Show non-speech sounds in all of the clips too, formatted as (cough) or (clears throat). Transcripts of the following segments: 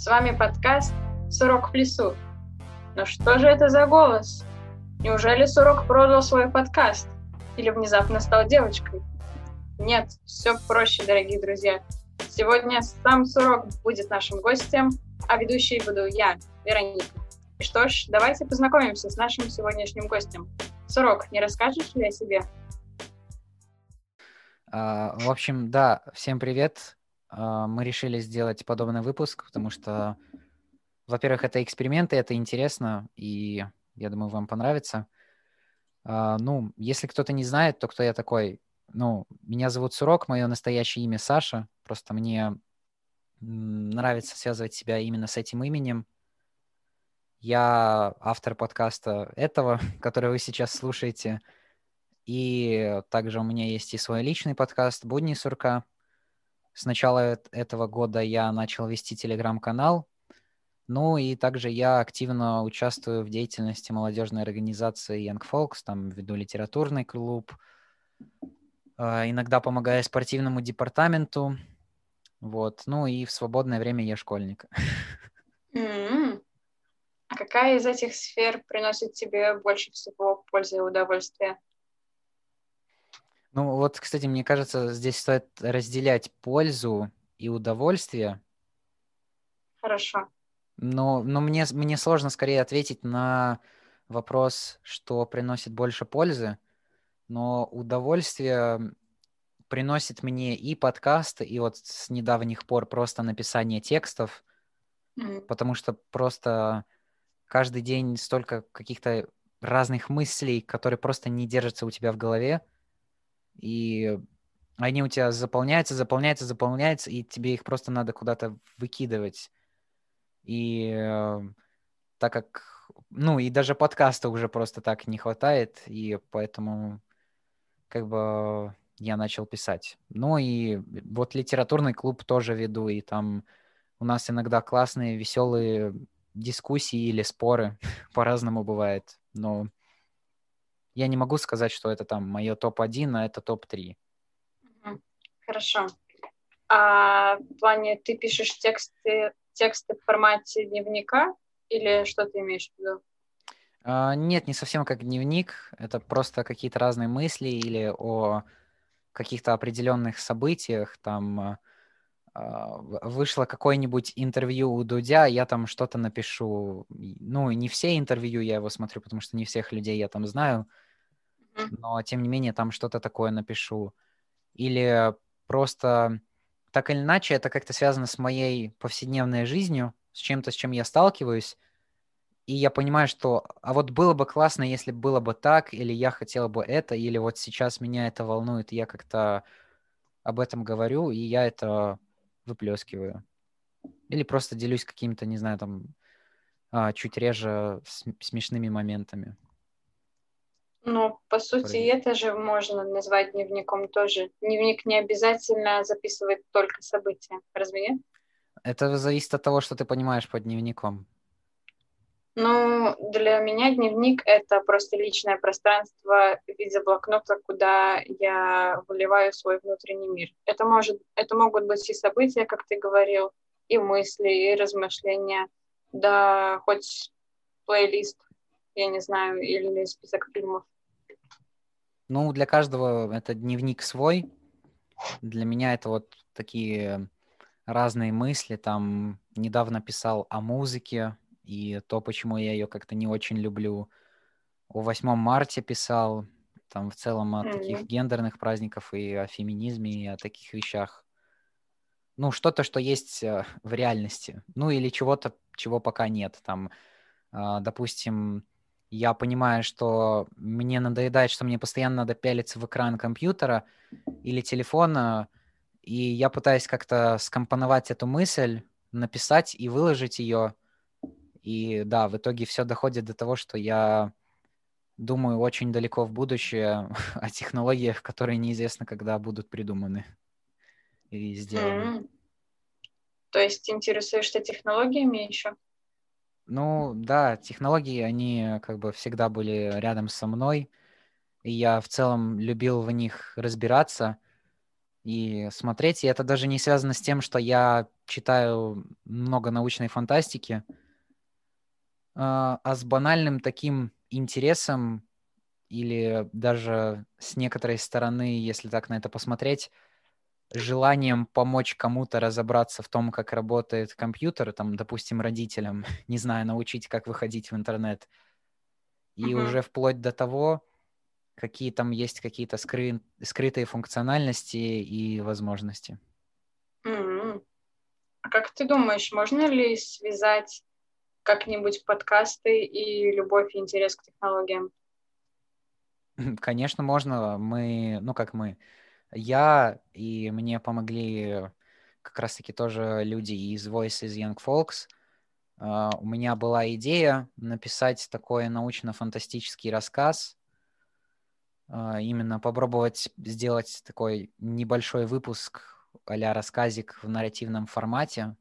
С вами подкаст «Сурок в лесу». Но что же это за голос? Неужели Сурок продал свой подкаст? Или внезапно стал девочкой? Нет, все проще, дорогие друзья. Сегодня сам Сурок будет нашим гостем, а ведущей буду я, Вероника. И что ж, давайте познакомимся с нашим сегодняшним гостем. Сурок, не расскажешь ли о себе? А, в общем, да, всем привет. А, мы решили сделать подобный выпуск, потому что, во-первых, это эксперименты, это интересно, и я думаю, вам понравится. А, ну, если кто-то не знает, то кто я такой? Ну, меня зовут Сурок, мое настоящее имя Саша. Просто мне нравится связывать себя именно с этим именем. Я автор подкаста этого, (laughs) который вы сейчас слушаете – и также у меня есть и свой личный подкаст «Будни сурка». С начала этого года я начал вести телеграм-канал. Ну и также я активно участвую в деятельности молодежной организации Young Folks, там веду литературный клуб, а, иногда помогаю спортивному департаменту, вот. Ну и в свободное время я школьник. А какая из этих сфер приносит тебе больше всего пользы и удовольствия? Ну вот, кстати, мне кажется, здесь стоит разделять пользу и удовольствие. Хорошо. Но, но мне, мне сложно скорее ответить на вопрос, что приносит больше пользы, но удовольствие приносит мне и подкасты, и вот с недавних пор просто написание текстов, mm-hmm. потому что просто каждый день столько каких-то разных мыслей, которые просто не держатся у тебя в голове, и они у тебя заполняются, заполняются, заполняются, и тебе их просто надо куда-то выкидывать. И э, так как, ну, и даже подкаста уже просто так не хватает, и поэтому как бы я начал писать. Ну и вот литературный клуб тоже веду, и там у нас иногда классные, веселые дискуссии или споры, (laughs) по-разному бывает, но я не могу сказать, что это там мое топ-1, а это топ-3. Хорошо. А в плане ты пишешь тексты, тексты в формате дневника или что ты имеешь в виду? А, нет, не совсем как дневник. Это просто какие-то разные мысли или о каких-то определенных событиях. Там а, вышло какое-нибудь интервью у Дудя, я там что-то напишу. Ну, не все интервью я его смотрю, потому что не всех людей я там знаю но тем не менее там что-то такое напишу. Или просто так или иначе это как-то связано с моей повседневной жизнью, с чем-то, с чем я сталкиваюсь, и я понимаю, что а вот было бы классно, если было бы так, или я хотела бы это, или вот сейчас меня это волнует, и я как-то об этом говорю, и я это выплескиваю. Или просто делюсь какими-то, не знаю, там, а, чуть реже смешными моментами. Ну, по сути, Правильно. это же можно назвать дневником тоже. Дневник не обязательно записывает только события. Разве нет? Это зависит от того, что ты понимаешь под дневником. Ну, для меня дневник — это просто личное пространство в виде блокнота, куда я выливаю свой внутренний мир. Это, может, это могут быть и события, как ты говорил, и мысли, и размышления, да хоть плейлист я не знаю, или список фильмов? Ну, для каждого это дневник свой. Для меня это вот такие разные мысли. Там недавно писал о музыке и то, почему я ее как-то не очень люблю. О 8 марте писал, там в целом о mm-hmm. таких гендерных праздниках и о феминизме, и о таких вещах. Ну, что-то, что есть э, в реальности. Ну, или чего-то, чего пока нет. Там, а, допустим, я понимаю, что мне надоедает, что мне постоянно надо пялиться в экран компьютера или телефона, и я пытаюсь как-то скомпоновать эту мысль, написать и выложить ее. И да, в итоге все доходит до того, что я думаю очень далеко в будущее (laughs) о технологиях, которые неизвестно, когда будут придуманы и сделаны. Mm-hmm. То есть интересуешься технологиями еще? Ну, да, технологии, они как бы всегда были рядом со мной, и я в целом любил в них разбираться. и смотреть. И это даже не связано с тем, что я читаю много научной фантастики, а, а с банальным таким интересом или даже с некоторой стороны, если так на это посмотреть, желанием помочь кому-то разобраться в том, как работает компьютер, там, допустим, родителям, (laughs) не знаю, научить, как выходить в интернет. И uh-huh. уже вплоть до того, какие там есть какие-то скры... скрытые функциональности и возможности. Mm-hmm. А как ты думаешь, можно ли связать как-нибудь подкасты и любовь и интерес к технологиям? Конечно, можно. Мы, ну как мы, я и мне помогли как раз-таки тоже люди из Voices Young Folks. Uh, у меня была идея написать такой научно-фантастический рассказ, uh, именно попробовать сделать такой небольшой выпуск а рассказик в нарративном формате,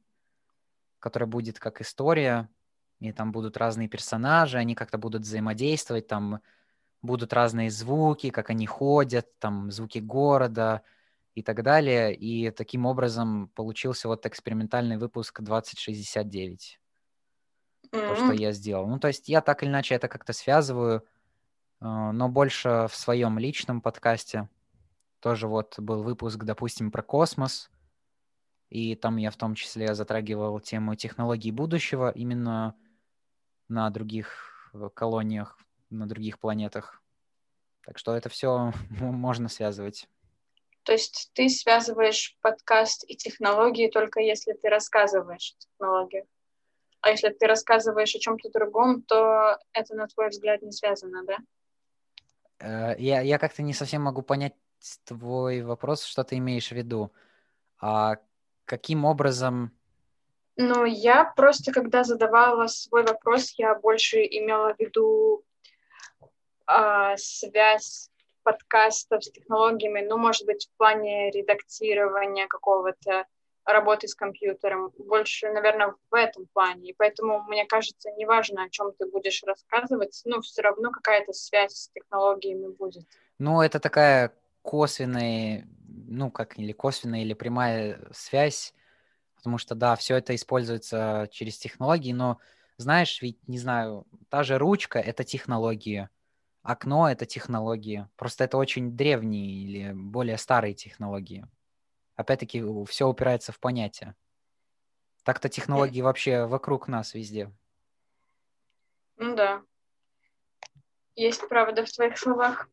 который будет как история, и там будут разные персонажи, они как-то будут взаимодействовать, там будут разные звуки, как они ходят, там звуки города и так далее. И таким образом получился вот экспериментальный выпуск 2069. Mm-hmm. То, что я сделал. Ну, то есть я так или иначе это как-то связываю, э, но больше в своем личном подкасте. Тоже вот был выпуск, допустим, про космос, и там я в том числе затрагивал тему технологий будущего именно на других э, колониях на других планетах. Так что это все (laughs) можно связывать. То есть ты связываешь подкаст и технологии только если ты рассказываешь о технологиях. А если ты рассказываешь о чем-то другом, то это, на твой взгляд, не связано, да? Э, я, я как-то не совсем могу понять твой вопрос, что ты имеешь в виду. А каким образом ну, я просто, когда задавала свой вопрос, я больше имела в виду а, связь подкастов с технологиями, ну, может быть, в плане редактирования какого-то, работы с компьютером, больше, наверное, в этом плане. И поэтому, мне кажется, неважно, о чем ты будешь рассказывать, ну, все равно какая-то связь с технологиями будет. Ну, это такая косвенная, ну, как или косвенная, или прямая связь, потому что, да, все это используется через технологии, но, знаешь, ведь, не знаю, та же ручка — это технология, окно — это технологии. Просто это очень древние или более старые технологии. Опять-таки, все упирается в понятие. Так-то технологии вообще вокруг нас везде. Ну да. Есть правда в твоих словах.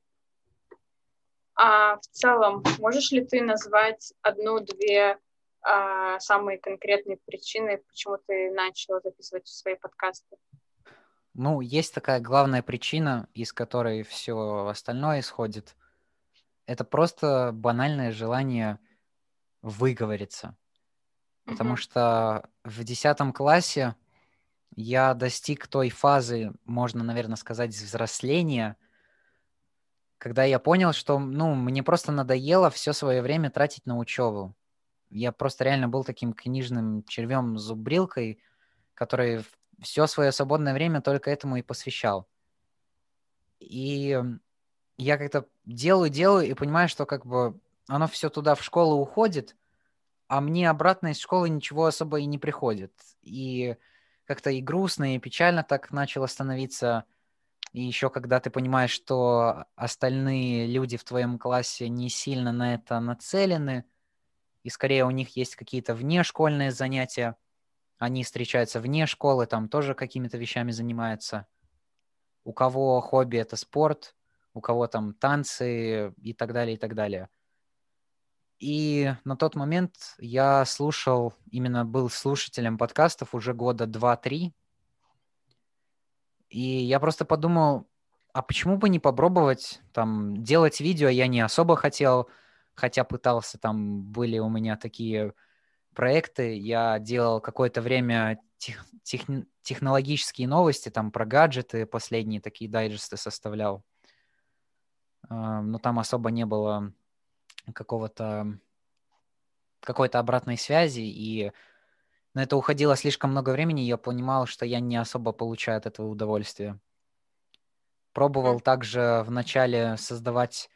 А в целом, можешь ли ты назвать одну-две а, самые конкретные причины, почему ты начал записывать свои подкасты? Ну, есть такая главная причина, из которой все остальное исходит. Это просто банальное желание выговориться. Потому mm-hmm. что в десятом классе я достиг той фазы, можно, наверное, сказать, взросления, когда я понял, что, ну, мне просто надоело все свое время тратить на учебу. Я просто реально был таким книжным червем-зубрилкой, который все свое свободное время только этому и посвящал. И я как-то делаю, делаю и понимаю, что как бы оно все туда в школу уходит, а мне обратно из школы ничего особо и не приходит. И как-то и грустно, и печально так начало становиться. И еще когда ты понимаешь, что остальные люди в твоем классе не сильно на это нацелены, и скорее у них есть какие-то внешкольные занятия, они встречаются вне школы, там тоже какими-то вещами занимаются. У кого хобби это спорт, у кого там танцы и так далее, и так далее. И на тот момент я слушал, именно был слушателем подкастов уже года два-три. И я просто подумал, а почему бы не попробовать там делать видео? Я не особо хотел, хотя пытался, там были у меня такие проекты. Я делал какое-то время тех, тех, технологические новости, там про гаджеты, последние такие дайджесты составлял. Но там особо не было какого-то какой-то обратной связи, и на это уходило слишком много времени, и я понимал, что я не особо получаю от этого удовольствия. Пробовал также вначале создавать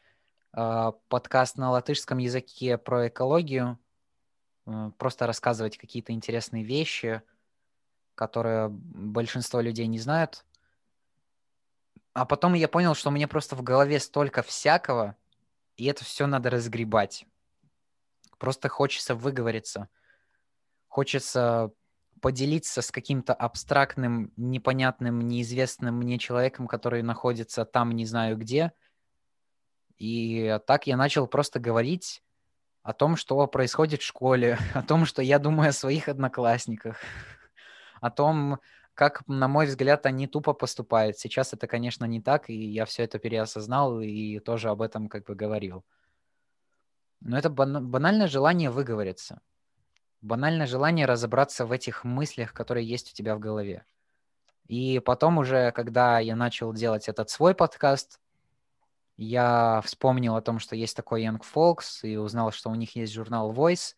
э, подкаст на латышском языке про экологию, э, просто рассказывать какие-то интересные вещи, которые большинство людей не знают. А потом я понял, что у меня просто в голове столько всякого, и это все надо разгребать. Просто хочется выговориться. Хочется поделиться с каким-то абстрактным, непонятным, неизвестным мне человеком, который находится там не знаю где. И так я начал просто говорить о том, что происходит в школе, (laughs) о том, что я думаю о своих одноклассниках, (laughs) о том, как, на мой взгляд, они тупо поступают. Сейчас это, конечно, не так, и я все это переосознал и тоже об этом как бы говорил. Но это банальное желание выговориться. Банальное желание разобраться в этих мыслях, которые есть у тебя в голове. И потом уже, когда я начал делать этот свой подкаст, я вспомнил о том, что есть такой Young Folks, и узнал, что у них есть журнал Voice.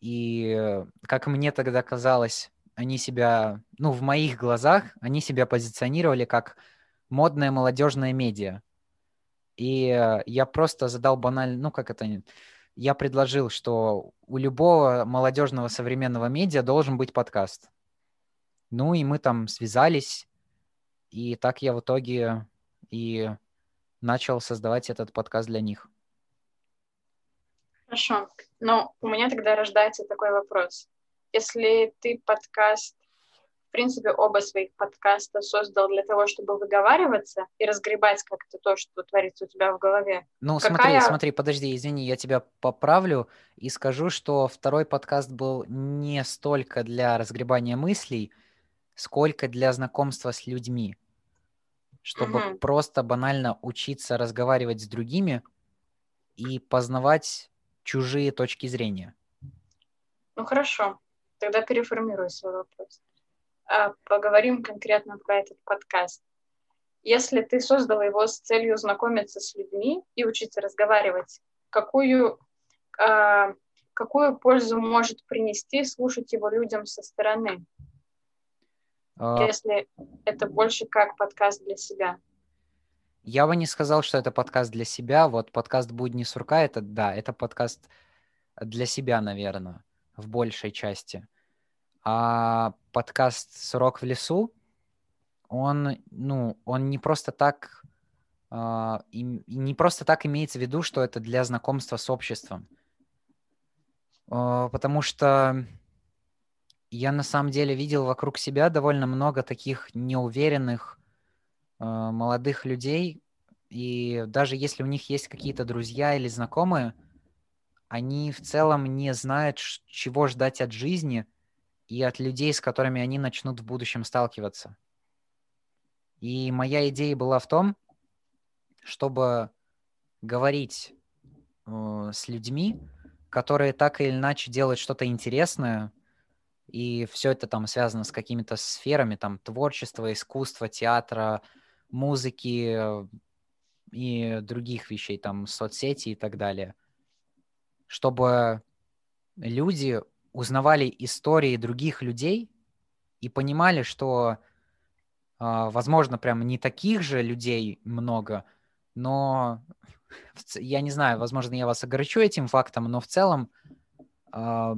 И, как мне тогда казалось, они себя, ну, в моих глазах, они себя позиционировали как модное молодежное медиа. И я просто задал банально, ну, как это, я предложил, что у любого молодежного современного медиа должен быть подкаст. Ну и мы там связались, и так я в итоге и начал создавать этот подкаст для них. Хорошо. Но у меня тогда рождается такой вопрос. Если ты подкаст принципе, оба своих подкаста создал для того, чтобы выговариваться и разгребать как-то то, что творится у тебя в голове. Ну, Какая... смотри, смотри, подожди, извини, я тебя поправлю и скажу, что второй подкаст был не столько для разгребания мыслей, сколько для знакомства с людьми, чтобы угу. просто банально учиться разговаривать с другими и познавать чужие точки зрения. Ну хорошо, тогда переформирую свой вопрос. А, поговорим конкретно про этот подкаст. Если ты создал его с целью знакомиться с людьми и учиться разговаривать, какую, а, какую пользу может принести слушать его людям со стороны? А... Если это больше как подкаст для себя. Я бы не сказал, что это подкаст для себя. Вот подкаст «Будни сурка» — это, да, это подкаст для себя, наверное, в большей части. А подкаст «Срок в лесу», он, ну, он не просто так, и, не просто так имеется в виду, что это для знакомства с обществом. Э, потому что я на самом деле видел вокруг себя довольно много таких неуверенных э, молодых людей, и даже если у них есть какие-то друзья или знакомые, они в целом не знают, чего ждать от жизни – и от людей, с которыми они начнут в будущем сталкиваться. И моя идея была в том, чтобы говорить э, с людьми, которые так или иначе делают что-то интересное, и все это там связано с какими-то сферами, там, творчества, искусства, театра, музыки и других вещей, там, соцсети и так далее. Чтобы люди узнавали истории других людей и понимали, что, а, возможно, прям не таких же людей много, но (laughs) я не знаю, возможно, я вас огорчу этим фактом, но в целом а,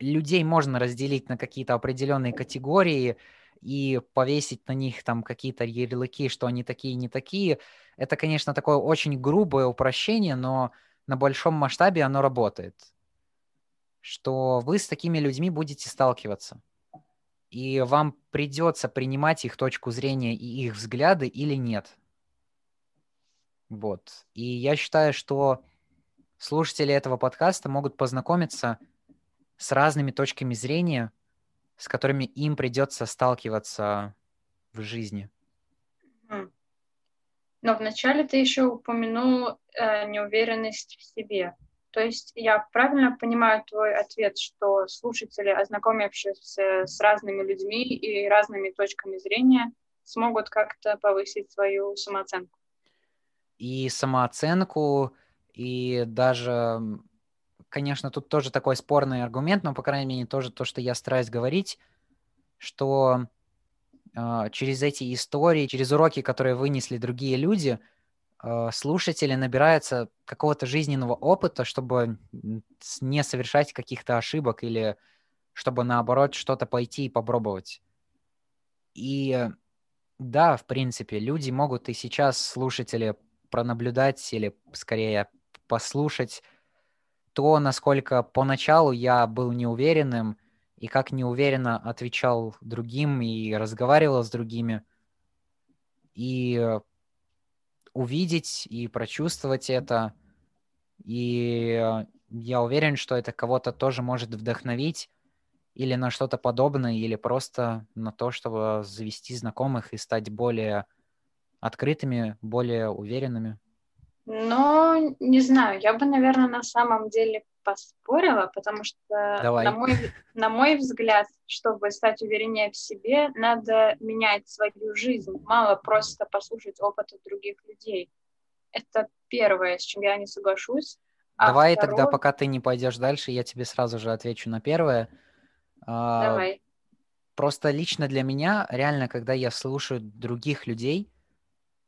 людей можно разделить на какие-то определенные категории и повесить на них там какие-то ярлыки, что они такие, не такие. Это, конечно, такое очень грубое упрощение, но на большом масштабе оно работает что вы с такими людьми будете сталкиваться. И вам придется принимать их точку зрения и их взгляды или нет. Вот. И я считаю, что слушатели этого подкаста могут познакомиться с разными точками зрения, с которыми им придется сталкиваться в жизни. Но вначале ты еще упомянул э, неуверенность в себе. То есть я правильно понимаю твой ответ, что слушатели, ознакомившись с разными людьми и разными точками зрения, смогут как-то повысить свою самооценку? И самооценку, и даже, конечно, тут тоже такой спорный аргумент, но, по крайней мере, тоже то, что я стараюсь говорить, что э, через эти истории, через уроки, которые вынесли другие люди, э, слушатели набираются какого-то жизненного опыта, чтобы не совершать каких-то ошибок или чтобы наоборот что-то пойти и попробовать. И да, в принципе, люди могут и сейчас, слушатели, пронаблюдать или скорее послушать то, насколько поначалу я был неуверенным и как неуверенно отвечал другим и разговаривал с другими. И увидеть и прочувствовать это. И я уверен, что это кого-то тоже может вдохновить или на что-то подобное, или просто на то, чтобы завести знакомых и стать более открытыми, более уверенными? Ну, не знаю, я бы, наверное, на самом деле поспорила, потому что, Давай. На, мой, на мой взгляд, чтобы стать увереннее в себе, надо менять свою жизнь. Мало просто послушать опыт других людей. Это первое, с чем я не соглашусь. А Давай второе... тогда, пока ты не пойдешь дальше, я тебе сразу же отвечу на первое. А, Давай. Просто лично для меня, реально, когда я слушаю других людей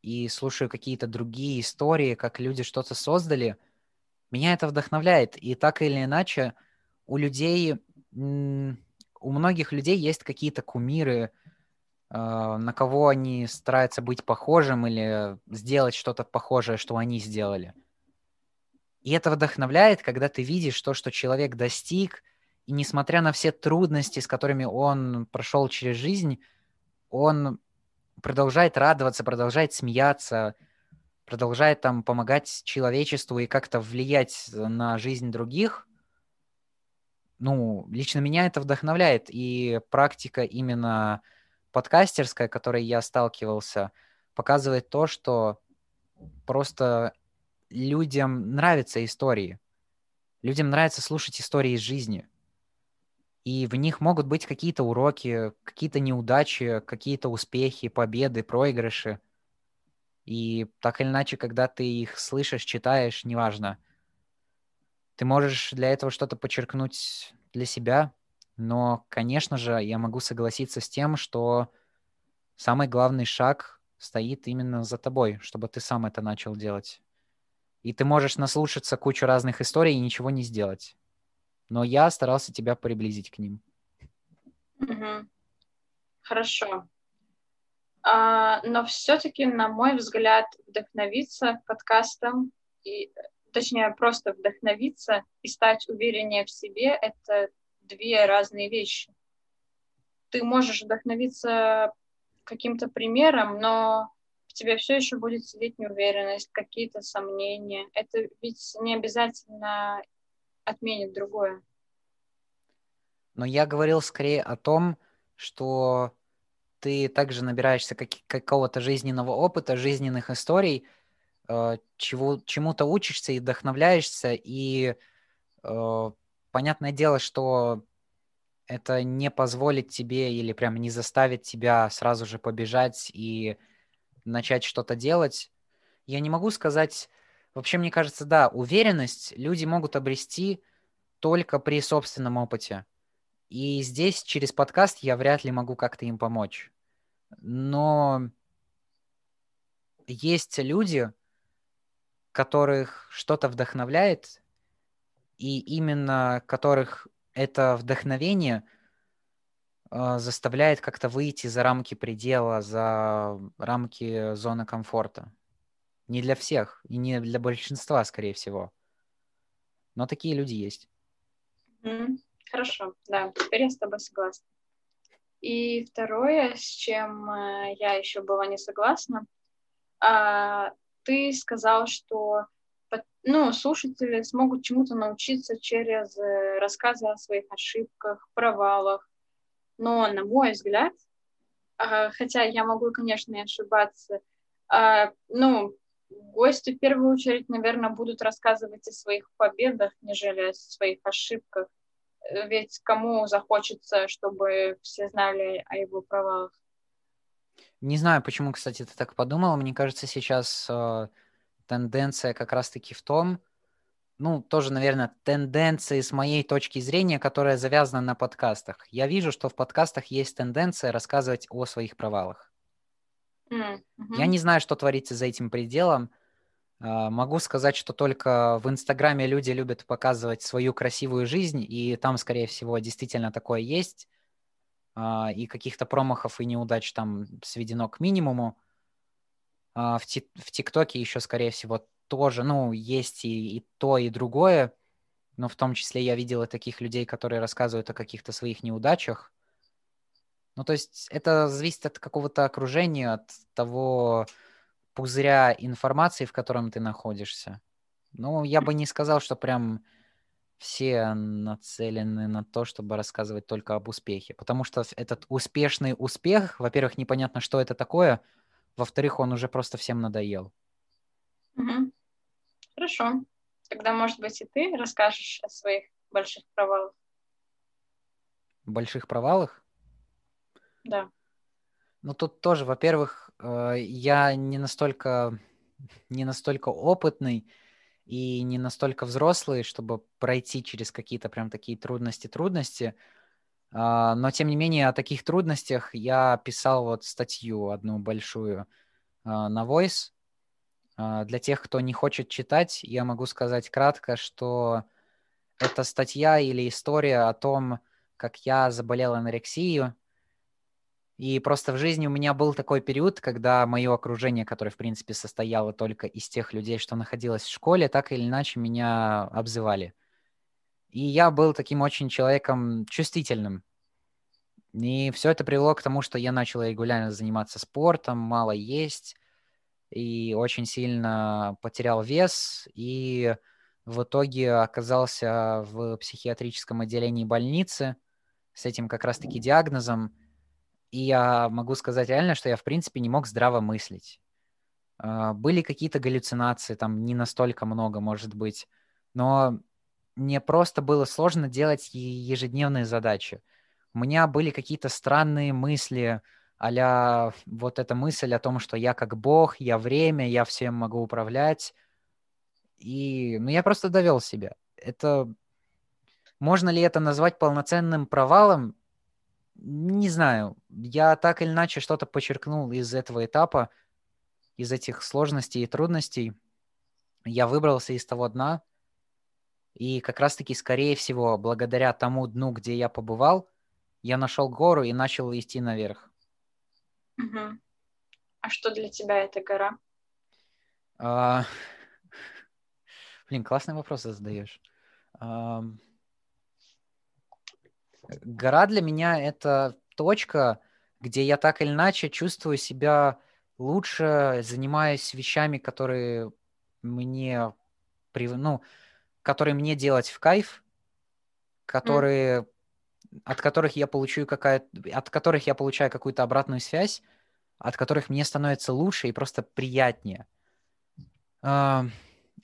и слушаю какие-то другие истории, как люди что-то создали, меня это вдохновляет. И так или иначе, у людей, у многих людей есть какие-то кумиры, а, на кого они стараются быть похожим или сделать что-то похожее, что они сделали. И это вдохновляет, когда ты видишь то, что человек достиг, и несмотря на все трудности, с которыми он прошел через жизнь, он продолжает радоваться, продолжает смеяться, продолжает там помогать человечеству и как-то влиять на жизнь других. Ну, лично меня это вдохновляет. И практика именно подкастерская, которой я сталкивался, показывает то, что просто людям нравятся истории. Людям нравится слушать истории из жизни и в них могут быть какие-то уроки, какие-то неудачи, какие-то успехи, победы, проигрыши. И так или иначе, когда ты их слышишь, читаешь, неважно, ты можешь для этого что-то подчеркнуть для себя, но, конечно же, я могу согласиться с тем, что самый главный шаг стоит именно за тобой, чтобы ты сам это начал делать. И ты можешь наслушаться кучу разных историй и ничего не сделать но я старался тебя приблизить к ним. Хорошо. А, но все-таки, на мой взгляд, вдохновиться подкастом, и, точнее, просто вдохновиться и стать увереннее в себе — это две разные вещи. Ты можешь вдохновиться каким-то примером, но в тебе все еще будет сидеть неуверенность, какие-то сомнения. Это ведь не обязательно отменит другое. Но я говорил скорее о том, что ты также набираешься как- какого-то жизненного опыта, жизненных историй, э, чего, чему-то учишься и вдохновляешься, и э, понятное дело, что это не позволит тебе или прям не заставит тебя сразу же побежать и начать что-то делать. Я не могу сказать Вообще, мне кажется, да, уверенность люди могут обрести только при собственном опыте. И здесь через подкаст я вряд ли могу как-то им помочь. Но есть люди, которых что-то вдохновляет, и именно которых это вдохновение э, заставляет как-то выйти за рамки предела, за рамки зоны комфорта. Не для всех и не для большинства, скорее всего. Но такие люди есть. Хорошо, да, теперь я с тобой согласна. И второе, с чем э, я еще была не согласна, э, ты сказал, что ну, слушатели смогут чему-то научиться через э, рассказы о своих ошибках, провалах. Но, на мой взгляд, э, хотя я могу, конечно, и ошибаться, э, ну, гости в первую очередь, наверное, будут рассказывать о своих победах, нежели о своих ошибках. Э, ведь кому захочется, чтобы все знали о его провалах? Не знаю, почему, кстати, ты так подумала. Мне кажется, сейчас э, тенденция как раз-таки в том, ну, тоже, наверное, тенденции с моей точки зрения, которая завязана на подкастах. Я вижу, что в подкастах есть тенденция рассказывать о своих провалах. Mm-hmm. Я не знаю, что творится за этим пределом, А, могу сказать, что только в Инстаграме люди любят показывать свою красивую жизнь, и там, скорее всего, действительно такое есть. А, и каких-то промахов и неудач там сведено к минимуму. А, в ТикТоке еще, скорее всего, тоже, ну, есть и, и то, и другое. Но в том числе я видел и таких людей, которые рассказывают о каких-то своих неудачах. Ну, то есть это зависит от какого-то окружения, от того пузыря информации, в котором ты находишься. Ну, я бы не сказал, что прям все нацелены на то, чтобы рассказывать только об успехе. Потому что этот успешный успех, во-первых, непонятно, что это такое, во-вторых, он уже просто всем надоел. Угу. Хорошо. Тогда, может быть, и ты расскажешь о своих больших провалах. Больших провалах? Да. Ну, тут тоже, во-первых, э, я не настолько, не настолько опытный и не настолько взрослый, чтобы пройти через какие-то прям такие трудности-трудности. А, но, тем не менее, о таких трудностях я писал вот статью одну большую а, на Voice. А, для тех, кто не хочет читать, я могу сказать кратко, что это статья или история о том, как я заболел анорексией, и просто в жизни у меня был такой период, когда мое окружение, которое, в принципе, состояло только из тех людей, что находилось в школе, так или иначе меня обзывали. И я был таким очень человеком чувствительным. И все это привело к тому, что я начал регулярно заниматься спортом, мало есть, и очень сильно потерял вес, и в итоге оказался в психиатрическом отделении больницы с этим как раз-таки диагнозом. И я могу сказать реально, что я, в принципе, не мог здраво мыслить. А, были какие-то галлюцинации, там не настолько много, может быть, но мне просто было сложно делать ежедневные задачи. У меня были какие-то странные мысли, а вот эта мысль о том, что я как бог, я время, я всем могу управлять. И, ну, я просто довел себя. Это... Можно ли это назвать полноценным провалом? Не знаю. Я так или иначе что-то подчеркнул из этого этапа, из этих сложностей и трудностей. Я выбрался из того дна, и как раз-таки, скорее всего, благодаря тому дну, где я побывал, я нашел гору и начал идти наверх. Угу. А что для тебя эта гора? А... (laughs) Блин, классный вопрос задаешь. А... Гора для меня это точка, где я так или иначе чувствую себя лучше, занимаюсь вещами, которые мне, ну, которые мне делать в кайф, которые, mm. от которых я получаю какая от которых я получаю какую-то обратную связь, от которых мне становится лучше и просто приятнее.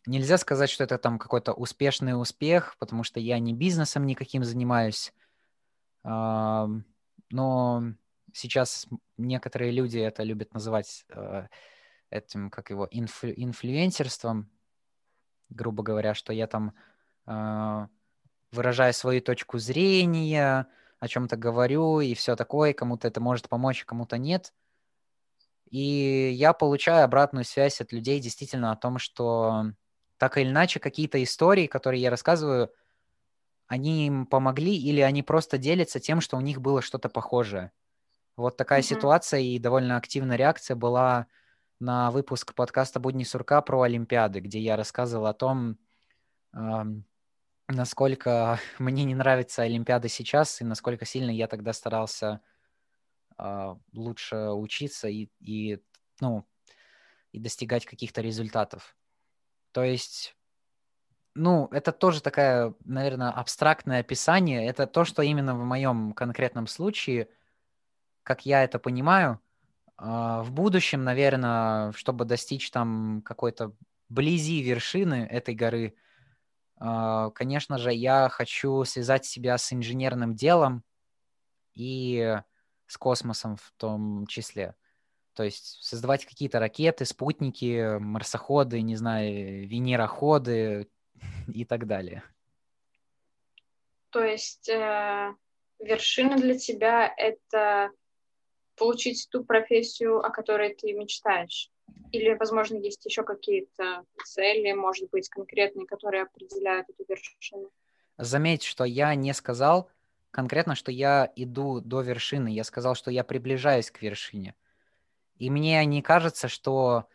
Нельзя сказать, что это там какой-то успешный успех, потому что я не бизнесом никаким занимаюсь. Но сейчас некоторые люди это любят называть э, этим, как его, инфлю- инфлюенсерством, грубо говоря, что я там э, выражаю свою точку зрения, о чем-то говорю и все такое, кому-то это может помочь, кому-то нет. И я получаю обратную связь от людей действительно о том, что так или иначе какие-то истории, которые я рассказываю, они им помогли или они просто делятся тем, что у них было что-то похожее. Вот такая mm-hmm. ситуация и довольно активная реакция была на выпуск подкаста «Будни сурка» про Олимпиады, где я рассказывал о том, насколько (laughs) мне не нравятся Олимпиады сейчас и насколько сильно я тогда старался э, лучше учиться и, и, ну, и достигать каких-то результатов. То есть ну, это тоже такая, наверное, абстрактное описание. Это то, что именно в моем конкретном случае, как я это понимаю, а, в будущем, наверное, чтобы достичь там какой-то близи вершины этой горы, а, конечно же, я хочу связать себя с инженерным делом и с космосом в том числе. То есть создавать какие-то ракеты, спутники, марсоходы, не знаю, венероходы, (laughs) и так далее. То есть э, вершина для тебя это получить ту профессию, о которой ты мечтаешь, Или, возможно, есть еще какие-то цели, может быть, конкретные, которые определяют эту вершину? Заметь, что я не сказал конкретно, что я иду до вершины. Я сказал, что я приближаюсь к вершине. И мне не кажется, что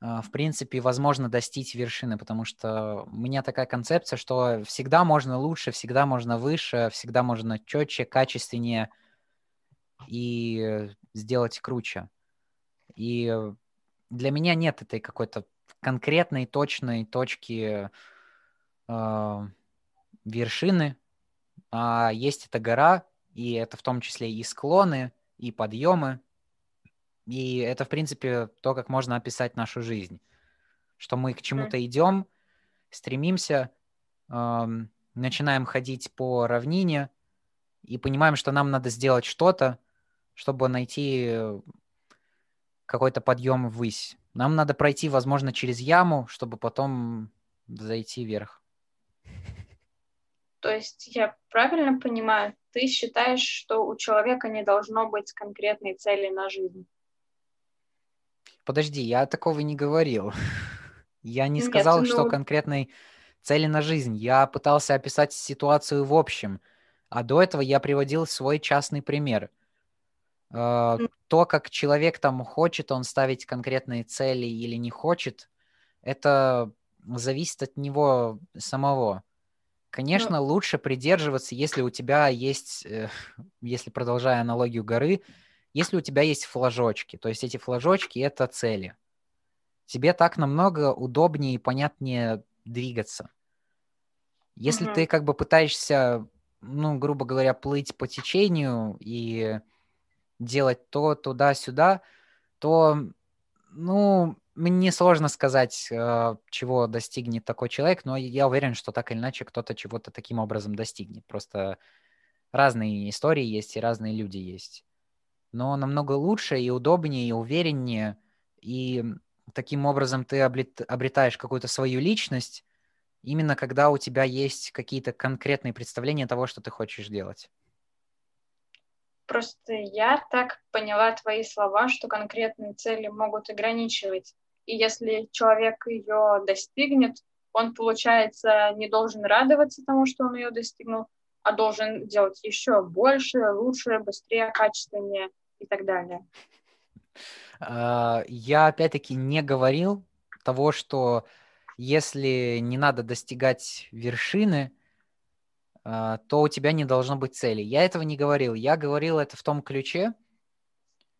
в принципе, возможно достичь вершины, потому что у меня такая концепция, что всегда можно лучше, всегда можно выше, всегда можно четче, качественнее и сделать круче. И для меня нет этой какой-то конкретной, точной точки э, вершины, а есть эта гора, и это в том числе и склоны, и подъемы, и это, в принципе, то, как можно описать нашу жизнь. Что мы к чему-то идем, стремимся, эм, начинаем ходить по равнине и понимаем, что нам надо сделать что-то, чтобы найти какой-то подъем ввысь. Нам надо пройти, возможно, через яму, чтобы потом зайти вверх. То есть я правильно понимаю, ты считаешь, что у человека не должно быть конкретной цели на жизнь? Подожди, я такого не говорил. (laughs) Я не сказал, Нет, ну... что конкретной цели на жизнь. Я пытался описать ситуацию в общем. А до этого я приводил свой частный пример. Э, то, как человек там хочет он ставить конкретные цели или не хочет, это зависит от него самого. Конечно, ну... лучше придерживаться, если у тебя есть, э, (laughs) если продолжая аналогию горы, если у тебя есть флажочки, то есть эти флажочки — это цели, тебе так намного удобнее и понятнее двигаться. Если mm-hmm. ты как бы пытаешься, ну, грубо говоря, плыть по течению и делать то туда-сюда, то, ну, мне сложно сказать, э, чего достигнет такой человек, но я уверен, что так или иначе кто-то чего-то таким образом достигнет. Просто разные истории есть и разные люди есть но намного лучше и удобнее, и увереннее, и таким образом ты обретаешь какую-то свою личность, именно когда у тебя есть какие-то конкретные представления того, что ты хочешь делать. Просто я так поняла твои слова, что конкретные цели могут ограничивать. И если человек ее достигнет, он, получается, не должен радоваться тому, что он ее достигнул, а должен делать еще больше, лучше, быстрее, качественнее и так далее. А, я опять-таки не говорил того, что если не надо достигать вершины, а, то у тебя не должно быть цели. Я этого не говорил. Я говорил это в том ключе,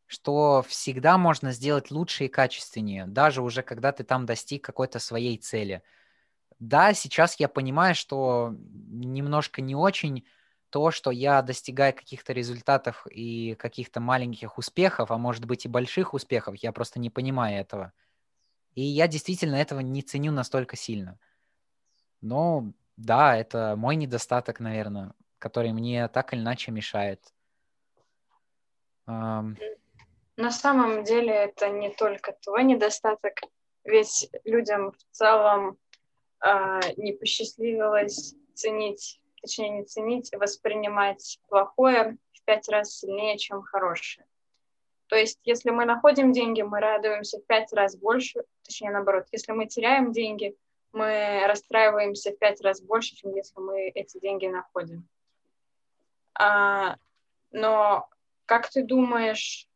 что всегда можно сделать лучше и качественнее, даже уже когда ты там достиг какой-то своей цели. Да, сейчас я понимаю, что немножко не очень то, что я достигаю каких-то результатов и каких-то маленьких успехов, а может быть и больших успехов, я просто не понимаю этого. И я действительно этого не ценю настолько сильно. Но да, это мой недостаток, наверное, который мне так или иначе мешает. На самом деле это не только твой недостаток, ведь людям в целом э, не посчастливилось ценить точнее не ценить, воспринимать плохое в пять раз сильнее, чем хорошее. То есть, если мы находим деньги, мы радуемся в пять раз больше, точнее наоборот, если мы теряем деньги, мы расстраиваемся в пять раз больше, чем если мы эти деньги находим. А, но как ты думаешь,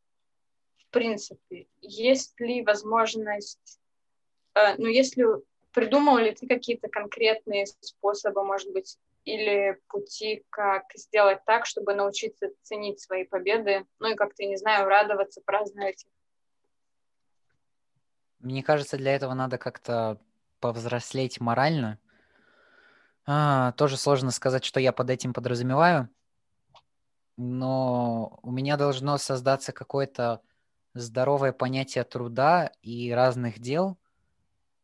в принципе, есть ли возможность, а, ну, если придумал ли ты какие-то конкретные способы, может быть, или пути, как сделать так, чтобы научиться ценить свои победы, ну и как-то, не знаю, радоваться, праздновать их. Мне кажется, для этого надо как-то повзрослеть морально. А, тоже сложно сказать, что я под этим подразумеваю, но у меня должно создаться какое-то здоровое понятие труда и разных дел,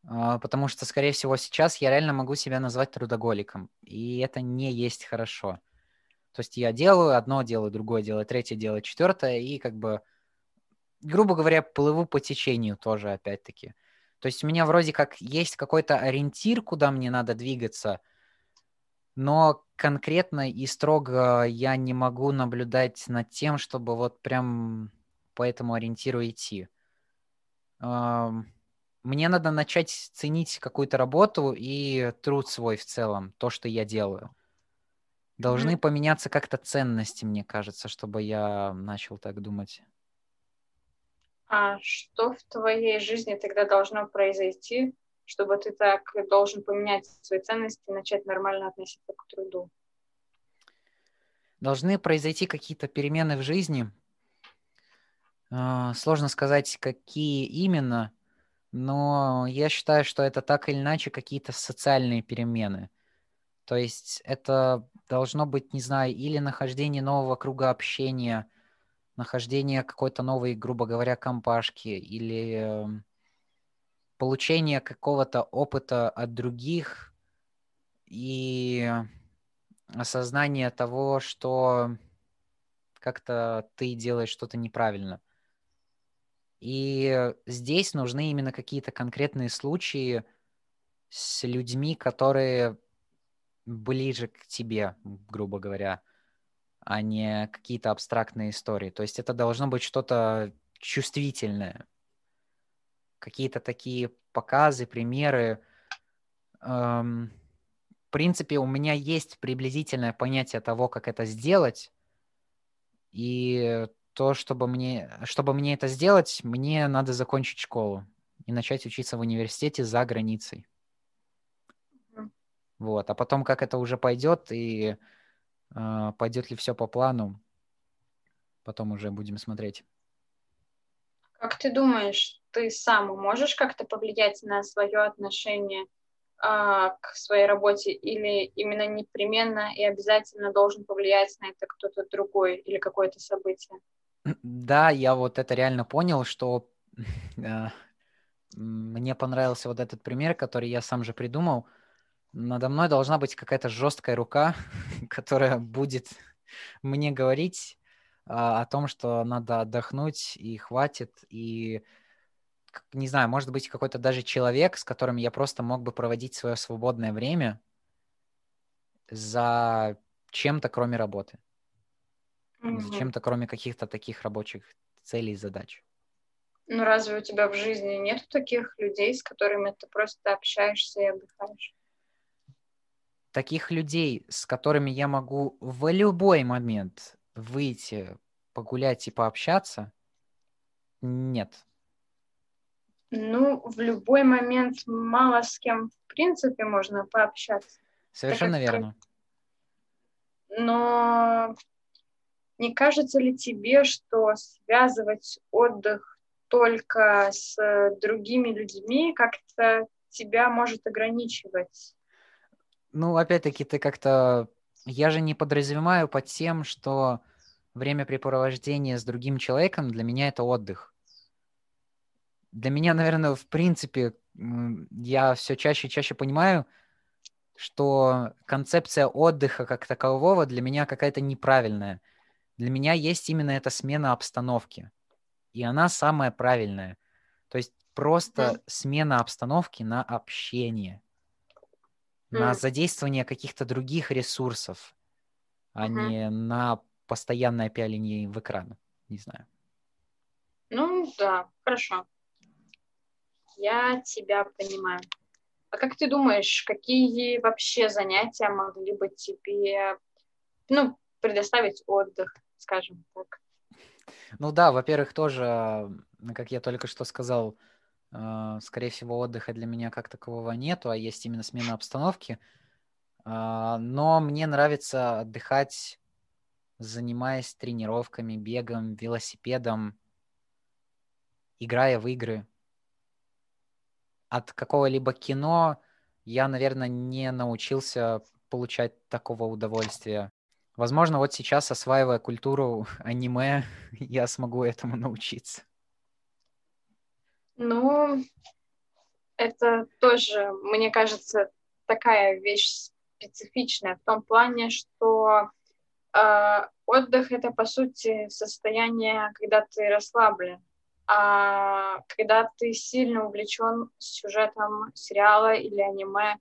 потому что, скорее всего, сейчас я реально могу себя назвать трудоголиком, и это не есть хорошо. То есть я делаю одно, делаю другое, делаю третье, делаю четвертое, и как бы, грубо говоря, плыву по течению тоже, опять-таки. То есть у меня вроде как есть какой-то ориентир, куда мне надо двигаться, но конкретно и строго я не могу наблюдать над тем, чтобы вот прям по этому ориентиру идти. Мне надо начать ценить какую-то работу и труд свой в целом, то, что я делаю. Должны mm-hmm. поменяться как-то ценности, мне кажется, чтобы я начал так думать. А что в твоей жизни тогда должно произойти, чтобы ты так должен поменять свои ценности и начать нормально относиться к труду? Должны произойти какие-то перемены в жизни. А, сложно сказать, какие именно, но я считаю, что это так или иначе какие-то социальные перемены. То есть это должно быть, не знаю, или нахождение нового круга общения, нахождение какой-то новой, грубо говоря, компашки, или эм, получение какого-то опыта от других и осознание того, что как-то ты делаешь что-то неправильно. И здесь нужны именно какие-то конкретные случаи с людьми, которые ближе к тебе, грубо говоря, а не какие-то абстрактные истории. То есть это должно быть что-то чувствительное. Какие-то такие показы, примеры. Эм, в принципе, у меня есть приблизительное понятие того, как это сделать. И то, чтобы мне, чтобы мне это сделать, мне надо закончить школу и начать учиться в университете за границей. Вот. А потом, как это уже пойдет и э, пойдет ли все по плану, потом уже будем смотреть. Как ты думаешь, ты сам можешь как-то повлиять на свое отношение э, к своей работе или именно непременно и обязательно должен повлиять на это кто-то другой или какое-то событие? Да, я вот это реально понял, что э, (laughs) мне понравился вот этот пример, который я сам же придумал. Надо мной должна быть какая-то жесткая рука, (laughs) которая будет (laughs) мне говорить э, о том, что надо отдохнуть и хватит, и не знаю, может быть, какой-то даже человек, с которым я просто мог бы проводить свое свободное время за чем-то, кроме работы mm-hmm. зачем-то, кроме каких-то таких рабочих целей и задач. Ну, разве у тебя в жизни нет таких людей, с которыми ты просто общаешься и отдыхаешь? Таких людей, с которыми я могу в любой момент выйти, погулять и пообщаться, нет. Ну, в любой момент мало с кем, в принципе, можно пообщаться. Совершенно верно. Но не кажется ли тебе, что связывать отдых только с другими людьми как-то тебя может ограничивать? Ну, опять-таки, ты как-то... Я же не подразумеваю под тем, что времяпрепровождение с другим человеком для меня это отдых. Для меня, наверное, в принципе, я все чаще и чаще понимаю, что концепция отдыха как такового для меня какая-то неправильная – для меня есть именно эта смена обстановки. И она самая правильная. То есть просто mm. смена обстановки на общение, mm. на задействование каких-то других ресурсов, а mm-hmm. не на постоянное пяление в экран. Не знаю. Ну да, хорошо. Я тебя понимаю. А как ты думаешь, какие вообще занятия могли бы тебе ну, предоставить отдых? Скажем так. Ну да, во-первых, тоже, как я только что сказал, э, скорее всего, отдыха для меня как такового нету, а есть именно смена обстановки. Э, но мне нравится отдыхать, занимаясь тренировками, бегом, велосипедом, играя в игры. От какого-либо кино я, наверное, не научился получать такого удовольствия. Возможно, вот сейчас, осваивая культуру (laughs) аниме, (laughs) я смогу этому научиться. Ну, это тоже, мне кажется, такая вещь специфичная в том плане, что э, отдых это по сути состояние, когда ты расслаблен, а когда ты сильно увлечен сюжетом сериала или аниме,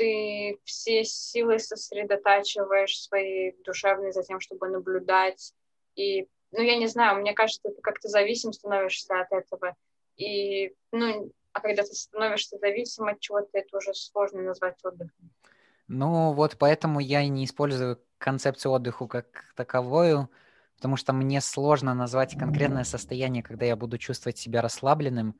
ты все силы сосредотачиваешь свои душевные за тем, чтобы наблюдать. И, ну, я не знаю, мне кажется, ты как-то зависим становишься от этого. И, ну, а когда ты становишься зависим от чего-то, это уже сложно назвать отдыхом. Ну, вот поэтому я и не использую концепцию отдыха как таковую, потому что мне сложно назвать конкретное состояние, когда я буду чувствовать себя расслабленным,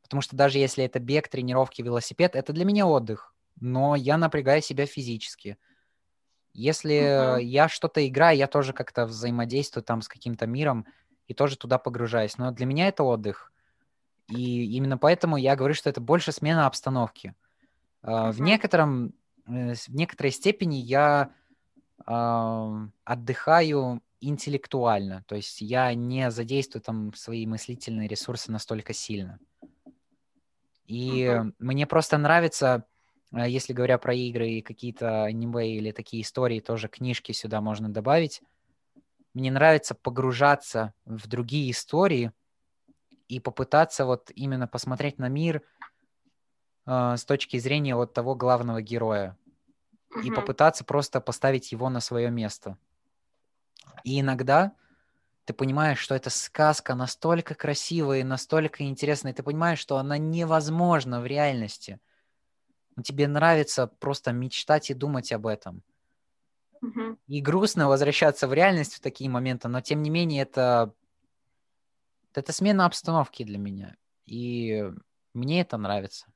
потому что даже если это бег, тренировки, велосипед, это для меня отдых, но я напрягаю себя физически. Если uh-huh. я что-то играю, я тоже как-то взаимодействую там с каким-то миром и тоже туда погружаюсь, но для меня это отдых. И именно поэтому я говорю, что это больше смена обстановки. Uh-huh. В некотором, э, в некоторой степени я э, отдыхаю интеллектуально, то есть я не задействую там свои мыслительные ресурсы настолько сильно. И uh-huh. мне просто нравится, если говоря про игры и какие-то аниме или такие истории, тоже книжки сюда можно добавить. Мне нравится погружаться в другие истории и попытаться вот именно посмотреть на мир э, с точки зрения вот того главного героя. И попытаться просто поставить его на свое место. И иногда ты понимаешь, что эта сказка настолько красивая и настолько интересная, и ты понимаешь, что она невозможна в реальности. Тебе нравится просто мечтать и думать об этом. Угу. И грустно возвращаться в реальность в такие моменты, но тем не менее это это смена обстановки для меня. И мне это нравится.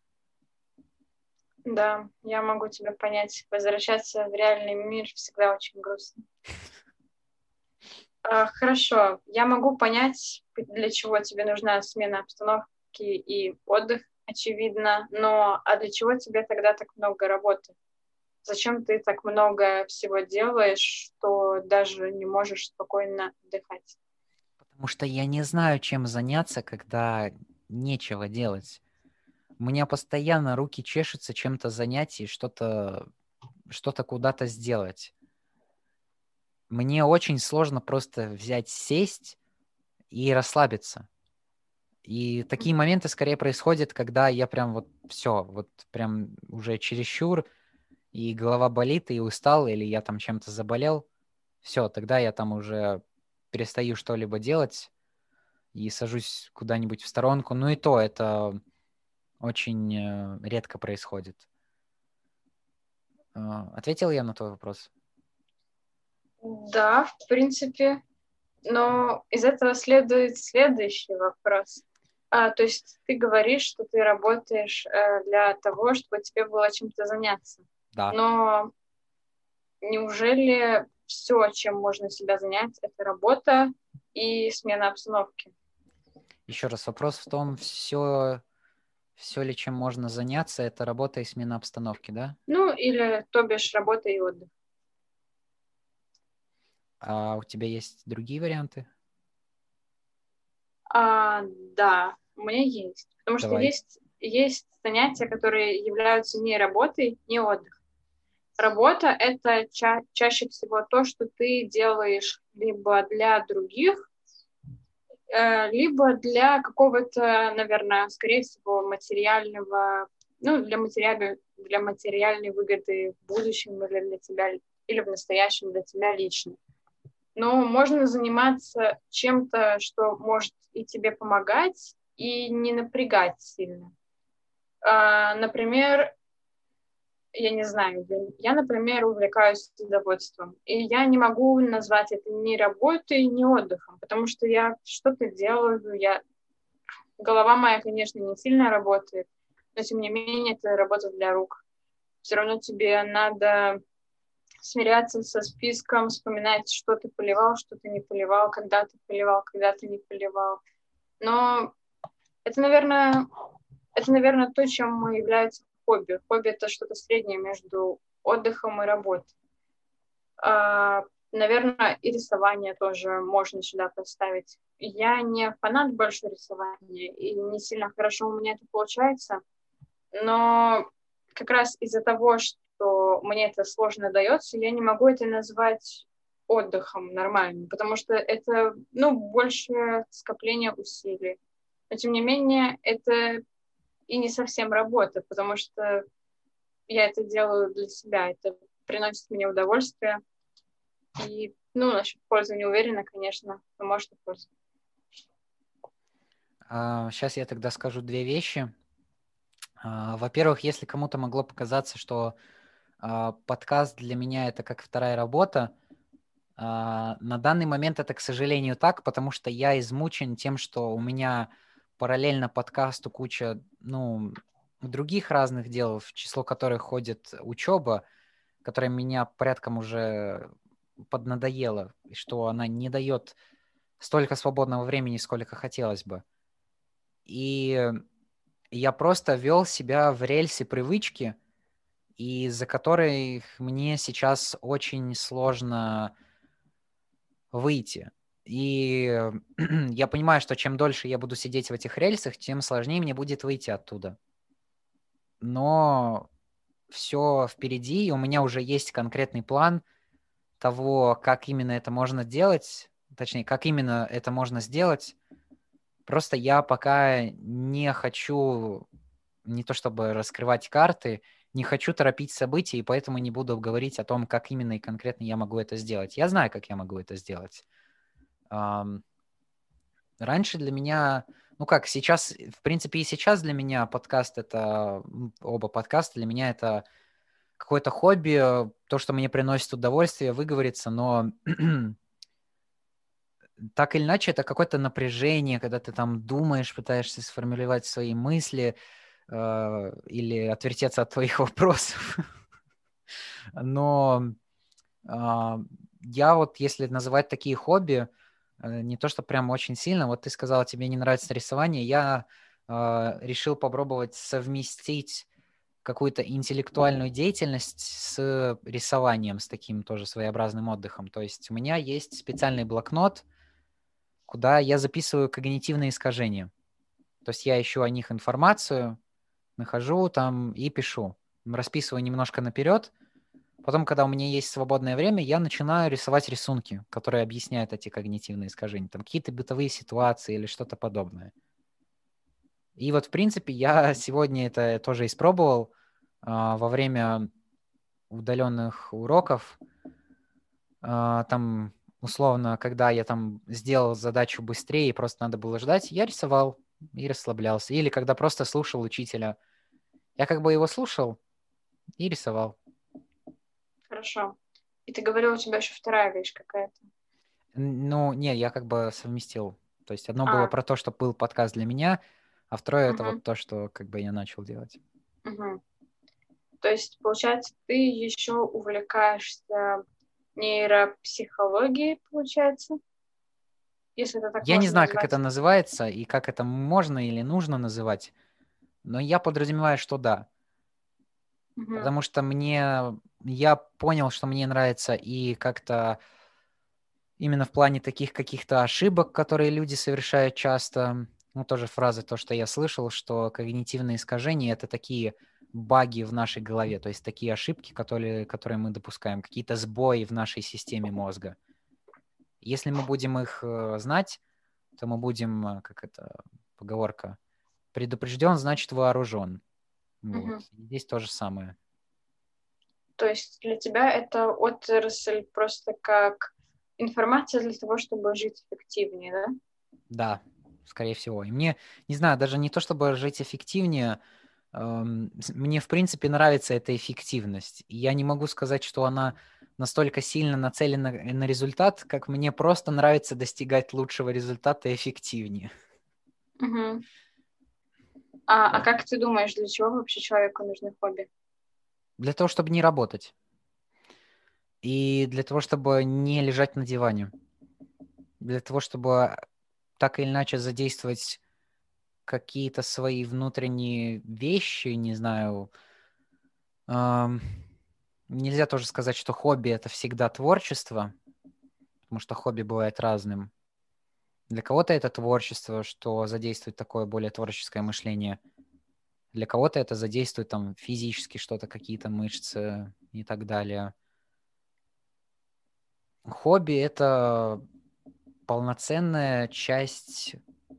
Да, я могу тебя понять. Возвращаться в реальный мир всегда очень грустно. А, хорошо, я могу понять, для чего тебе нужна смена обстановки и отдых, очевидно, но а для чего тебе тогда так много работы? Зачем ты так много всего делаешь, что даже не можешь спокойно отдыхать? Потому что я не знаю, чем заняться, когда нечего делать. У меня постоянно руки чешутся чем-то занять и что-то что-то куда-то сделать мне очень сложно просто взять, сесть и расслабиться. И такие моменты скорее происходят, когда я прям вот все, вот прям уже чересчур, и голова болит, и устал, или я там чем-то заболел. Все, тогда я там уже перестаю что-либо делать и сажусь куда-нибудь в сторонку. Ну и то это очень э, редко происходит. А, ответил я на твой вопрос? Да, в принципе. Но из этого следует следующий вопрос. А, то есть ты говоришь, что ты работаешь э, для того, чтобы тебе было чем-то заняться. Да. Но неужели все, чем можно себя занять, это работа и смена обстановки? Еще раз, вопрос в том, все, все ли чем можно заняться, это работа и смена обстановки, да? Ну, или, то бишь, работа и отдых. А у тебя есть другие варианты? А, да, у меня есть. Потому Давай. что есть, есть занятия, которые являются не работой, не отдыхом. Работа — это ча- чаще всего то, что ты делаешь либо для других, э, либо для какого-то, наверное, скорее всего, материального, ну, для, материальной, для материальной выгоды в будущем или для тебя, или в настоящем для тебя лично но можно заниматься чем-то, что может и тебе помогать, и не напрягать сильно. А, например, я не знаю, я, например, увлекаюсь садоводством, и я не могу назвать это ни работой, ни отдыхом, потому что я что-то делаю, я... голова моя, конечно, не сильно работает, но тем не менее это работа для рук. Все равно тебе надо смиряться со списком, вспоминать, что ты поливал, что ты не поливал, когда ты поливал, когда ты не поливал. Но это, наверное, это, наверное, то, чем является хобби. Хобби — это что-то среднее между отдыхом и работой. А, наверное, и рисование тоже можно сюда поставить. Я не фанат большого рисования, и не сильно хорошо у меня это получается, но как раз из-за того, что мне это сложно дается, я не могу это назвать отдыхом нормальным, потому что это, ну, больше скопление усилий. Но, тем не менее, это и не совсем работа, потому что я это делаю для себя, это приносит мне удовольствие. И, ну, насчет пользы не уверена, конечно, но может и польза. Сейчас я тогда скажу две вещи. А, во-первых, если кому-то могло показаться, что а, подкаст для меня это как вторая работа, а, на данный момент это, к сожалению, так, потому что я измучен тем, что у меня параллельно подкасту куча, ну, других разных дел, в число которых ходит учеба, которая меня порядком уже поднадоела, и что она не дает столько свободного времени, сколько хотелось бы. И я просто вел себя в рельсе привычки, из-за которой мне сейчас очень сложно выйти. И (clears throat) я понимаю, что чем дольше я буду сидеть в этих рельсах, тем сложнее мне будет выйти оттуда. Но все впереди, и у меня уже есть конкретный план того, как именно это можно делать, точнее, как именно это можно сделать. Просто я пока не хочу не то чтобы раскрывать карты, не хочу торопить события, и поэтому не буду говорить о том, как именно и конкретно я могу это сделать. Я знаю, как я могу это сделать. Раньше для меня, ну как, сейчас, в принципе, и сейчас для меня подкаст это, оба подкаста для меня это какое-то хобби, то, что мне приносит удовольствие, выговориться, но (clears throat) так или иначе это какое-то напряжение, когда ты там думаешь, пытаешься сформулировать свои мысли э, или отвертеться от твоих (laughs) вопросов. Но э, я вот, если называть такие хобби, э, не то, что прям очень сильно, вот ты сказала, тебе не нравится рисование, я э, решил попробовать совместить какую-то интеллектуальную деятельность с рисованием, с таким тоже своеобразным отдыхом. То есть у меня есть специальный блокнот, куда я записываю когнитивные искажения. То есть я ищу о них информацию, нахожу там и пишу. Расписываю немножко наперед. Потом, когда у меня есть свободное время, я начинаю рисовать рисунки, которые объясняют эти когнитивные искажения. Там какие-то бытовые ситуации или что-то подобное. И вот, в принципе, я сегодня это тоже испробовал а, во время удаленных уроков. А, там условно, когда я там сделал задачу быстрее и просто надо было ждать, я рисовал и расслаблялся. Или когда просто слушал учителя. Я как бы его слушал и рисовал. Хорошо. И ты говорил, у тебя еще вторая вещь какая-то. Ну, не, я как бы совместил. То есть одно а. было про то, что был подкаст для меня, а второе угу. это вот то, что как бы я начал делать. Угу. То есть, получается, ты еще увлекаешься нейропсихологии, получается? Если это так Я не знаю, назвать. как это называется и как это можно или нужно называть, но я подразумеваю, что да. Угу. Потому что мне... Я понял, что мне нравится и как-то именно в плане таких каких-то ошибок, которые люди совершают часто. Ну, тоже фраза, то, что я слышал, что когнитивные искажения — это такие баги в нашей голове, то есть такие ошибки, которые, которые мы допускаем, какие-то сбои в нашей системе мозга. Если мы будем их э, знать, то мы будем, э, как это поговорка, предупрежден, значит вооружен. Вот. Угу. Здесь то же самое. То есть для тебя это отрасль просто как информация для того, чтобы жить эффективнее, да? Да, скорее всего. И мне, не знаю, даже не то, чтобы жить эффективнее, мне, в принципе, нравится эта эффективность. я не могу сказать, что она настолько сильно нацелена на результат, как мне просто нравится достигать лучшего результата эффективнее. Угу. А, а как ты думаешь, для чего вообще человеку нужны хобби? Для того, чтобы не работать. И для того, чтобы не лежать на диване. Для того, чтобы так или иначе задействовать какие-то свои внутренние вещи, не знаю. Эм, нельзя тоже сказать, что хобби это всегда творчество, потому что хобби бывает разным. Для кого-то это творчество, что задействует такое более творческое мышление. Для кого-то это задействует там физически что-то, какие-то мышцы и так далее. Хобби — это полноценная часть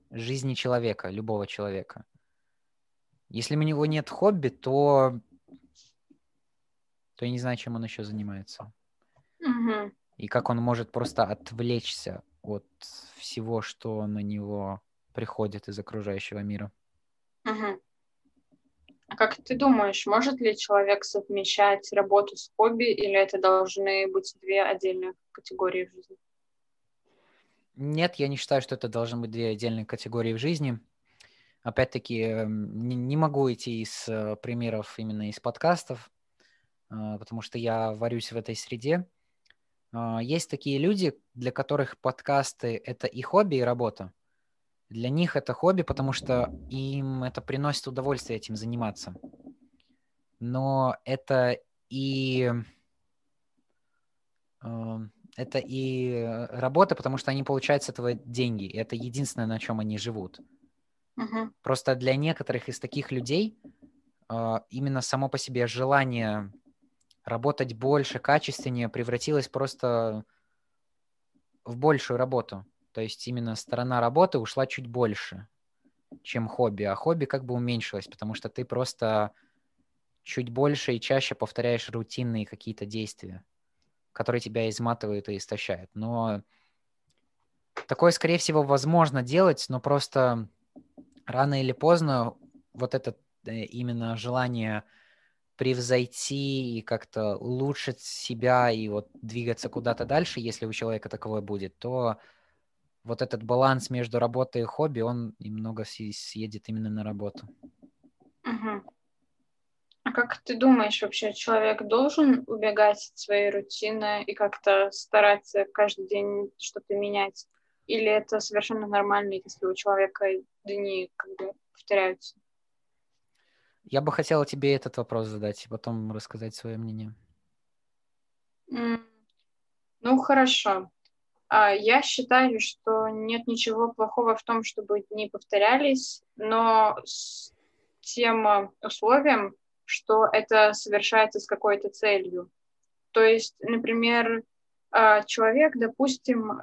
жизни человека, любого человека. Если у него нет хобби, то, то я не знаю, чем он еще занимается. Угу. И как он может просто отвлечься от всего, что на него приходит из окружающего мира. Угу. А как ты думаешь, может ли человек совмещать работу с хобби, или это должны быть две отдельные категории в жизни? Нет, я не считаю, что это должны быть две отдельные категории в жизни. Опять-таки, эм, не, могу идти из э, примеров именно из подкастов, э, потому что я варюсь в этой среде. Э, есть такие люди, для которых подкасты — это и хобби, и работа. Для них это хобби, потому что им это приносит удовольствие этим заниматься. Но это и это и работа, потому что они получают с этого деньги. Это единственное, на чем они живут. Uh-huh. Просто для некоторых из таких людей именно само по себе желание работать больше, качественнее превратилось просто в большую работу. То есть именно сторона работы ушла чуть больше, чем хобби, а хобби как бы уменьшилось, потому что ты просто чуть больше и чаще повторяешь рутинные какие-то действия, которые тебя изматывают и истощают. Но такое, скорее всего, возможно делать, но просто рано или поздно вот это э, именно желание превзойти и как-то улучшить себя и вот двигаться куда-то дальше, если у человека таковое будет, то вот этот баланс между работой и хобби, он немного съедет именно на работу. Угу. А как ты думаешь, вообще человек должен убегать от своей рутины и как-то стараться каждый день что-то менять? Или это совершенно нормально, если у человека дни как бы повторяются? Я бы хотела тебе этот вопрос задать и потом рассказать свое мнение. Ну, хорошо. А, я считаю, что нет ничего плохого в том, чтобы дни повторялись, но с тем а, условием, что это совершается с какой-то целью. То есть, например, а, человек, допустим,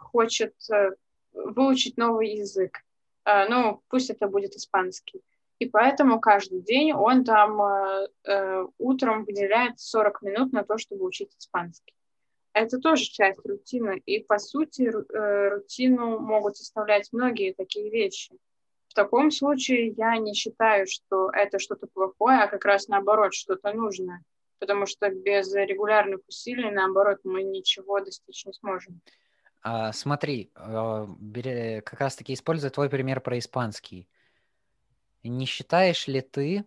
хочет э, выучить новый язык. Ну, пусть это будет испанский. И поэтому каждый день он там э, утром выделяет 40 минут на то, чтобы учить испанский это тоже часть рутины. И, по сути, э, рутину могут составлять многие такие вещи. В таком случае я не считаю, что это что-то плохое, а как раз наоборот, что-то нужное. Потому что без регулярных усилий, наоборот, мы ничего достичь не сможем. А, смотри, а, как раз-таки используя твой пример про испанский. Не считаешь ли ты,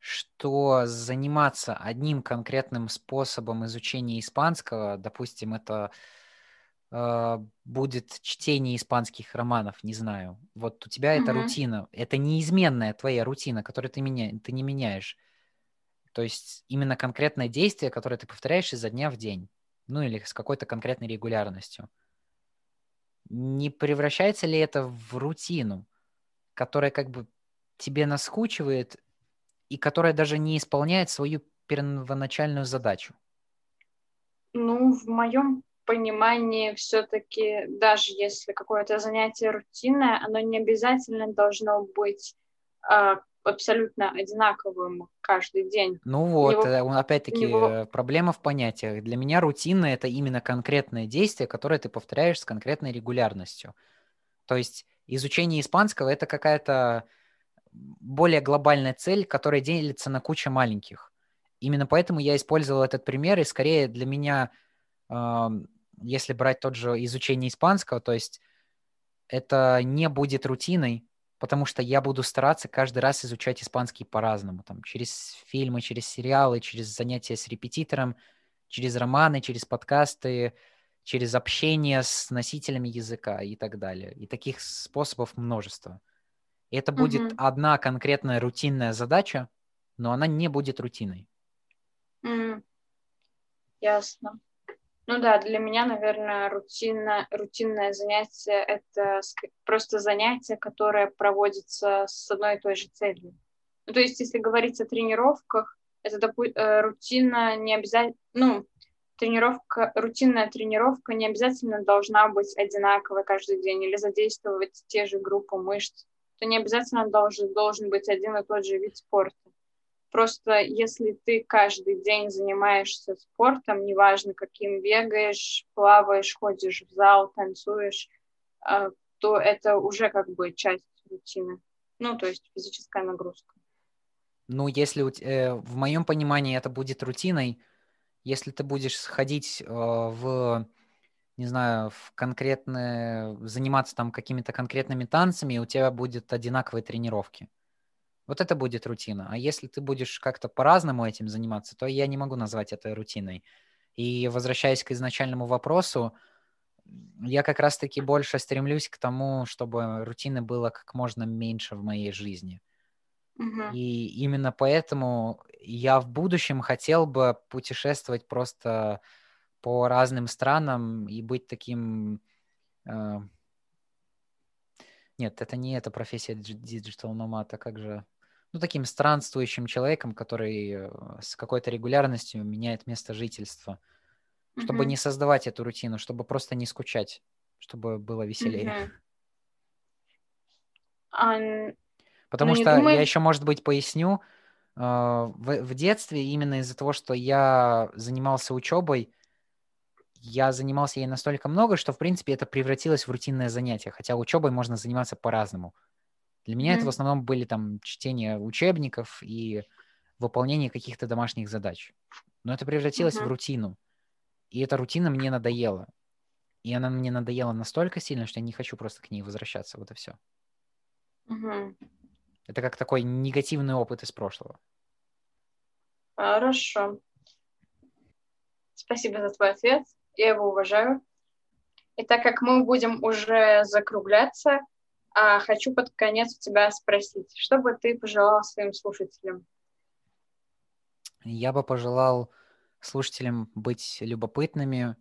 что заниматься одним конкретным способом изучения испанского, допустим, это э, будет чтение испанских романов, не знаю. Вот у тебя mm-hmm. это рутина, это неизменная твоя рутина, которую ты, меня, ты не меняешь. То есть именно конкретное действие, которое ты повторяешь изо дня в день, ну или с какой-то конкретной регулярностью. Не превращается ли это в рутину, которая как бы тебе наскучивает и которая даже не исполняет свою первоначальную задачу? Ну, в моем понимании все-таки, даже если какое-то занятие рутинное, оно не обязательно должно быть э, абсолютно одинаковым каждый день. Ну вот, него, э, опять-таки, него... Э, проблема в понятиях. Для меня рутина — это именно конкретное действие, которое ты повторяешь с конкретной регулярностью. То есть изучение испанского — это какая-то более глобальная цель, которая делится на кучу маленьких. Именно поэтому я использовал этот пример, и скорее для меня, э, если брать тот же изучение испанского, то есть это не будет рутиной, потому что я буду стараться каждый раз изучать испанский по-разному, там, через фильмы, через сериалы, через занятия с репетитором, через романы, через подкасты, через общение с носителями языка и так далее. И таких способов множество. И это будет mm-hmm. одна конкретная рутинная задача, но она не будет рутиной. Mm. Ясно. Ну да, для меня, наверное, рутинно, рутинное занятие — это просто занятие, которое проводится с одной и той же целью. Ну, то есть, если говорить о тренировках, это допу- э, рутина не обязательно, ну, тренировка, рутинная тренировка не обязательно должна быть одинаковой каждый день или задействовать те же группы мышц то не обязательно должен, должен быть один и тот же вид спорта. Просто если ты каждый день занимаешься спортом, неважно каким, бегаешь, плаваешь, ходишь в зал, танцуешь, а, то это уже как бы часть рутины. Ну, то есть физическая нагрузка. Ну, если э, в моем понимании это будет рутиной, если ты будешь сходить э, в, не знаю, в конкретные, заниматься там какими-то конкретными танцами, у тебя будет одинаковые тренировки. Вот это будет рутина. А если ты будешь как-то по-разному этим заниматься, то я не могу назвать это рутиной. И возвращаясь к изначальному вопросу, я как раз-таки больше стремлюсь к тому, чтобы рутины было как можно меньше в моей жизни. И именно поэтому я в будущем хотел бы путешествовать просто по разным странам и быть таким... э, Нет, это не эта профессия digital nomad, а как же... Ну, таким странствующим человеком, который э, с какой-то регулярностью меняет место жительства, чтобы Мгм. не создавать эту рутину, чтобы просто не скучать, чтобы было веселее. А, н- Потому Ну, что думаю- я еще, может быть, поясню. э, В, в детстве именно из-за того, что я занимался учебой, я занимался ей настолько много, что, в принципе, это превратилось в рутинное занятие. Хотя учебой можно заниматься по-разному. Для меня это в основном были там чтение учебников и выполнение каких-то домашних задач. Но это превратилось в Мгм. рутину. И эта рутина мне надоела. И она мне надоела настолько сильно, что я не хочу просто к ней возвращаться. Вот и все. мгм. Это как такой негативный опыт из прошлого. Хорошо. Спасибо за твой ответ. Я его уважаю. И так как мы будем уже закругляться, а, хочу под конец у тебя спросить, что бы ты пожелал своим слушателям? Я бы пожелал слушателям быть любопытными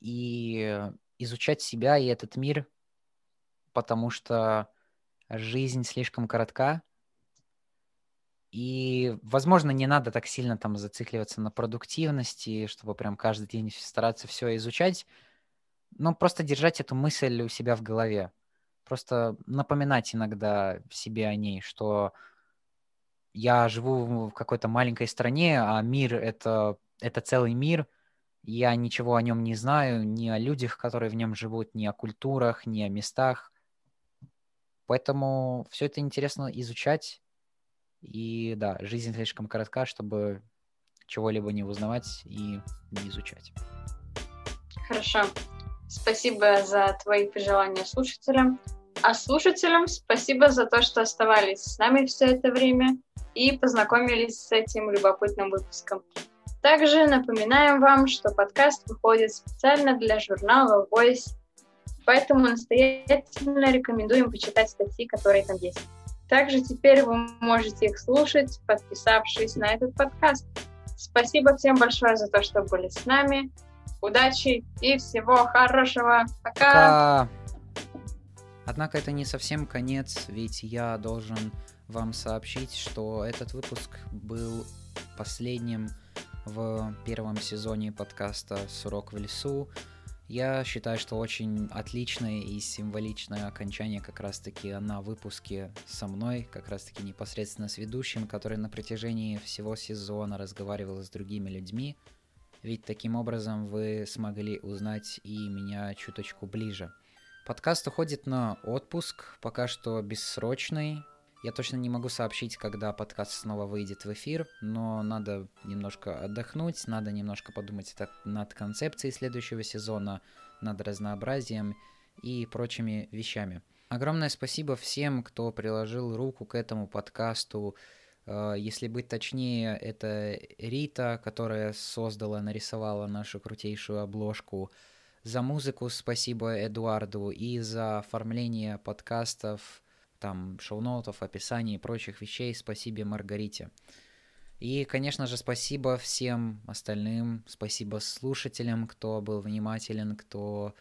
и изучать себя и этот мир, потому что жизнь слишком коротка, и, возможно, не надо так сильно там зацикливаться на продуктивности, чтобы прям каждый день стараться все изучать, но просто держать эту мысль у себя в голове. Просто напоминать иногда себе о ней, что я живу в какой-то маленькой стране, а мир это, это целый мир. Я ничего о нем не знаю, ни о людях, которые в нем живут, ни о культурах, ни о местах. Поэтому все это интересно изучать. И да, жизнь слишком коротка, чтобы чего-либо не узнавать и не изучать. Хорошо. Спасибо за твои пожелания слушателям. А слушателям спасибо за то, что оставались с нами все это время и познакомились с этим любопытным выпуском. Также напоминаем вам, что подкаст выходит специально для журнала Voice, поэтому настоятельно рекомендуем почитать статьи, которые там есть. Также теперь вы можете их слушать, подписавшись на этот подкаст. Спасибо всем большое за то, что были с нами. Удачи и всего хорошего. Пока! Пока. Однако это не совсем конец, ведь я должен вам сообщить, что этот выпуск был последним в первом сезоне подкаста «Сурок в лесу». Я считаю, что очень отличное и символичное окончание как раз-таки на выпуске со мной, как раз-таки непосредственно с ведущим, который на протяжении всего сезона разговаривал с другими людьми. Ведь таким образом вы смогли узнать и меня чуточку ближе. Подкаст уходит на отпуск, пока что бессрочный. Я точно не могу сообщить, когда подкаст снова выйдет в эфир, но надо немножко отдохнуть, надо немножко подумать над концепцией следующего сезона, над разнообразием и прочими вещами. Огромное спасибо всем, кто приложил руку к этому подкасту. Если быть точнее, это Рита, которая создала, нарисовала нашу крутейшую обложку. За музыку спасибо Эдуарду и за оформление подкастов, там, шоу-ноутов, описаний и прочих вещей спасибо Маргарите. И, конечно же, спасибо всем остальным, спасибо слушателям, кто был внимателен, кто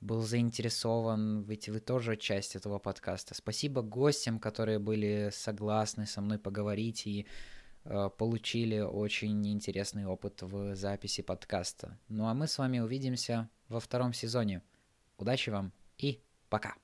был заинтересован, ведь вы тоже часть этого подкаста. Спасибо гостям, которые были согласны со мной поговорить и э, получили очень интересный опыт в записи подкаста. Ну а мы с вами увидимся во втором сезоне. Удачи вам и пока!